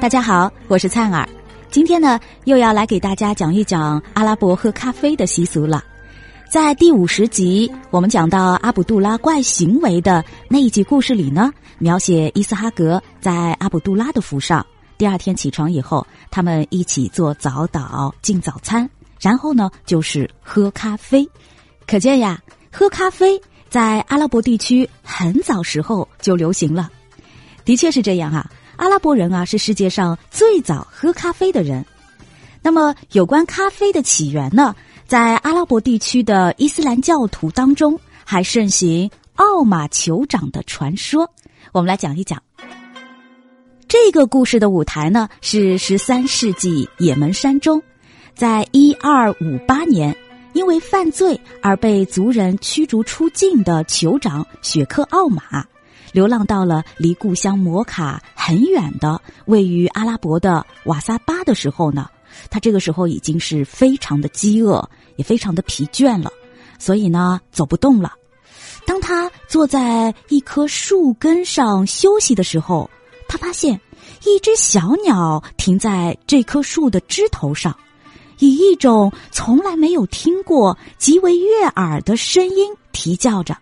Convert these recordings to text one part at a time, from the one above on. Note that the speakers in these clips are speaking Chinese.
大家好，我是灿儿。今天呢，又要来给大家讲一讲阿拉伯喝咖啡的习俗了。在第五十集，我们讲到阿卜杜拉怪行为的那一集故事里呢，描写伊斯哈格在阿卜杜拉的府上，第二天起床以后，他们一起做早祷、进早餐，然后呢就是喝咖啡。可见呀，喝咖啡在阿拉伯地区很早时候就流行了。的确是这样哈。阿拉伯人啊，是世界上最早喝咖啡的人。那么，有关咖啡的起源呢，在阿拉伯地区的伊斯兰教徒当中，还盛行奥马酋长的传说。我们来讲一讲这个故事的舞台呢，是十三世纪也门山中，在一二五八年，因为犯罪而被族人驱逐出境的酋长雪克奥马。流浪到了离故乡摩卡很远的位于阿拉伯的瓦萨巴的时候呢，他这个时候已经是非常的饥饿，也非常的疲倦了，所以呢走不动了。当他坐在一棵树根上休息的时候，他发现一只小鸟停在这棵树的枝头上，以一种从来没有听过、极为悦耳的声音啼叫着。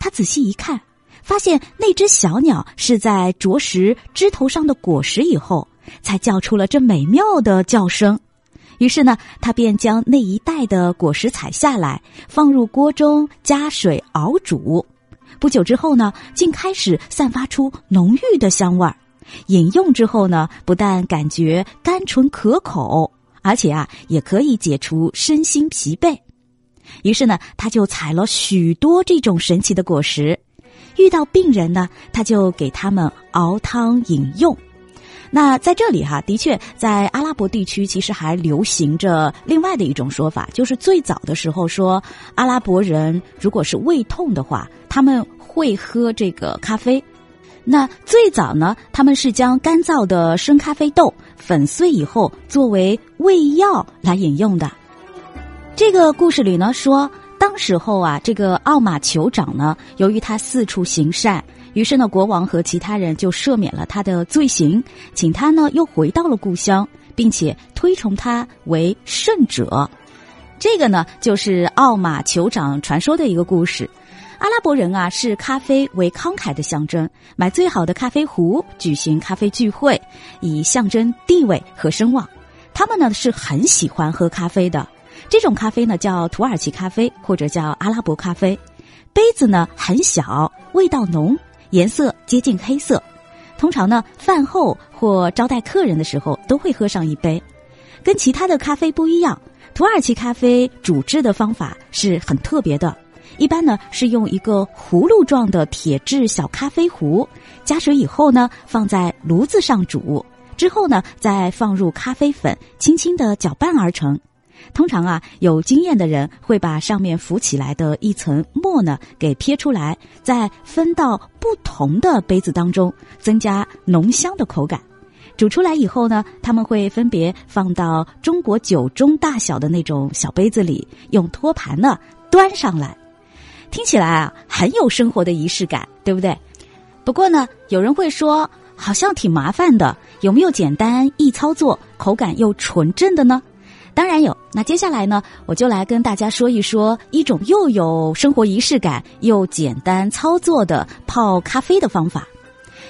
他仔细一看。发现那只小鸟是在啄食枝头上的果实以后，才叫出了这美妙的叫声。于是呢，他便将那一袋的果实采下来，放入锅中加水熬煮。不久之后呢，竟开始散发出浓郁的香味儿。饮用之后呢，不但感觉甘醇可口，而且啊，也可以解除身心疲惫。于是呢，他就采了许多这种神奇的果实。遇到病人呢，他就给他们熬汤饮用。那在这里哈，的确在阿拉伯地区，其实还流行着另外的一种说法，就是最早的时候说，阿拉伯人如果是胃痛的话，他们会喝这个咖啡。那最早呢，他们是将干燥的生咖啡豆粉碎以后，作为胃药来饮用的。这个故事里呢说。当时候啊，这个奥马酋长呢，由于他四处行善，于是呢，国王和其他人就赦免了他的罪行，请他呢又回到了故乡，并且推崇他为圣者。这个呢，就是奥马酋长传说的一个故事。阿拉伯人啊，视咖啡为慷慨的象征，买最好的咖啡壶，举行咖啡聚会，以象征地位和声望。他们呢是很喜欢喝咖啡的。这种咖啡呢叫土耳其咖啡或者叫阿拉伯咖啡，杯子呢很小，味道浓，颜色接近黑色。通常呢饭后或招待客人的时候都会喝上一杯。跟其他的咖啡不一样，土耳其咖啡煮制的方法是很特别的。一般呢是用一个葫芦状的铁质小咖啡壶，加水以后呢放在炉子上煮，之后呢再放入咖啡粉，轻轻的搅拌而成。通常啊，有经验的人会把上面浮起来的一层沫呢给撇出来，再分到不同的杯子当中，增加浓香的口感。煮出来以后呢，他们会分别放到中国酒盅大小的那种小杯子里，用托盘呢端上来。听起来啊，很有生活的仪式感，对不对？不过呢，有人会说，好像挺麻烦的，有没有简单易操作、口感又纯正的呢？当然有，那接下来呢，我就来跟大家说一说一种又有生活仪式感又简单操作的泡咖啡的方法。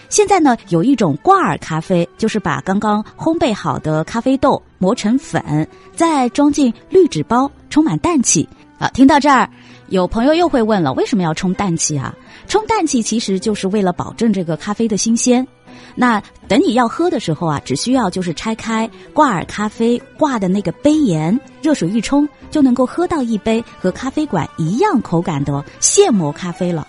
现在呢，有一种挂耳咖啡，就是把刚刚烘焙好的咖啡豆磨成粉，再装进滤纸包，充满氮气。啊，听到这儿，有朋友又会问了，为什么要充氮气啊？充氮气其实就是为了保证这个咖啡的新鲜。那等你要喝的时候啊，只需要就是拆开挂耳咖啡挂的那个杯沿，热水一冲，就能够喝到一杯和咖啡馆一样口感的现磨咖啡了。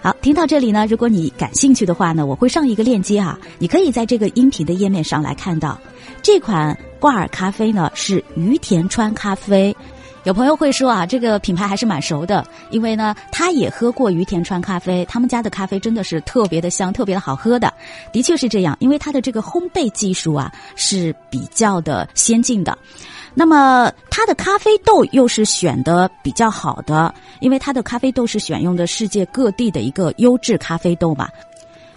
好，听到这里呢，如果你感兴趣的话呢，我会上一个链接啊，你可以在这个音频的页面上来看到这款挂耳咖啡呢，是于田川咖啡。有朋友会说啊，这个品牌还是蛮熟的，因为呢，他也喝过于田川咖啡，他们家的咖啡真的是特别的香，特别的好喝的，的确是这样，因为它的这个烘焙技术啊是比较的先进的，那么它的咖啡豆又是选的比较好的，因为它的咖啡豆是选用的世界各地的一个优质咖啡豆嘛。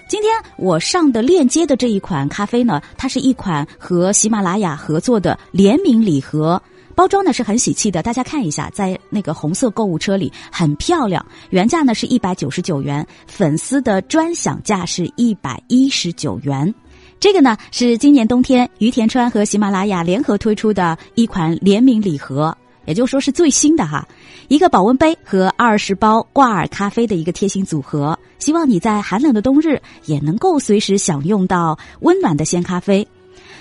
今天我上的链接的这一款咖啡呢，它是一款和喜马拉雅合作的联名礼盒。包装呢是很喜气的，大家看一下，在那个红色购物车里很漂亮。原价呢是一百九十九元，粉丝的专享价是一百一十九元。这个呢是今年冬天于田川和喜马拉雅联合推出的一款联名礼盒，也就是说是最新的哈，一个保温杯和二十包挂耳咖啡的一个贴心组合，希望你在寒冷的冬日也能够随时享用到温暖的鲜咖啡。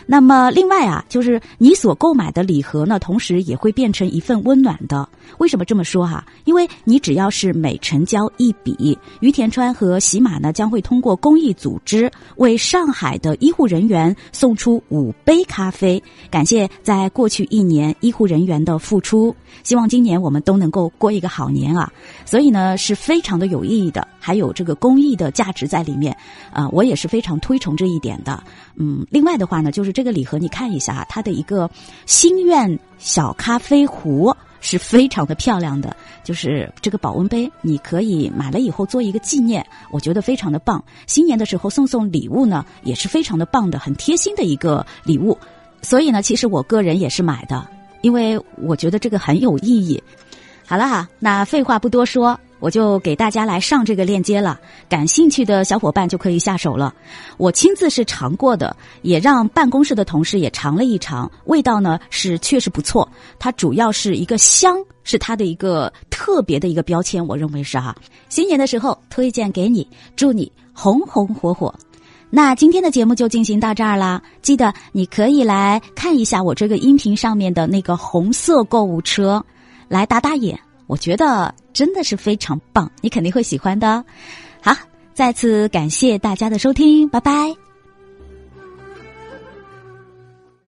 那么，另外啊，就是你所购买的礼盒呢，同时也会变成一份温暖的。为什么这么说哈？因为你只要是每成交一笔，于田川和喜马呢将会通过公益组织为上海的医护人员送出五杯咖啡，感谢在过去一年医护人员的付出。希望今年我们都能够过一个好年啊！所以呢，是非常的有意义的，还有这个公益的价值在里面啊，我也是非常推崇这一点的。嗯，另外的话呢，就就是这个礼盒，你看一下啊它的一个心愿小咖啡壶是非常的漂亮的，就是这个保温杯，你可以买了以后做一个纪念，我觉得非常的棒。新年的时候送送礼物呢，也是非常的棒的，很贴心的一个礼物。所以呢，其实我个人也是买的，因为我觉得这个很有意义。好了哈，那废话不多说。我就给大家来上这个链接了，感兴趣的小伙伴就可以下手了。我亲自是尝过的，也让办公室的同事也尝了一尝，味道呢是确实不错。它主要是一个香，是它的一个特别的一个标签，我认为是哈。新年的时候推荐给你，祝你红红火火。那今天的节目就进行到这儿啦，记得你可以来看一下我这个音频上面的那个红色购物车，来打打眼。我觉得真的是非常棒，你肯定会喜欢的。好，再次感谢大家的收听，拜拜。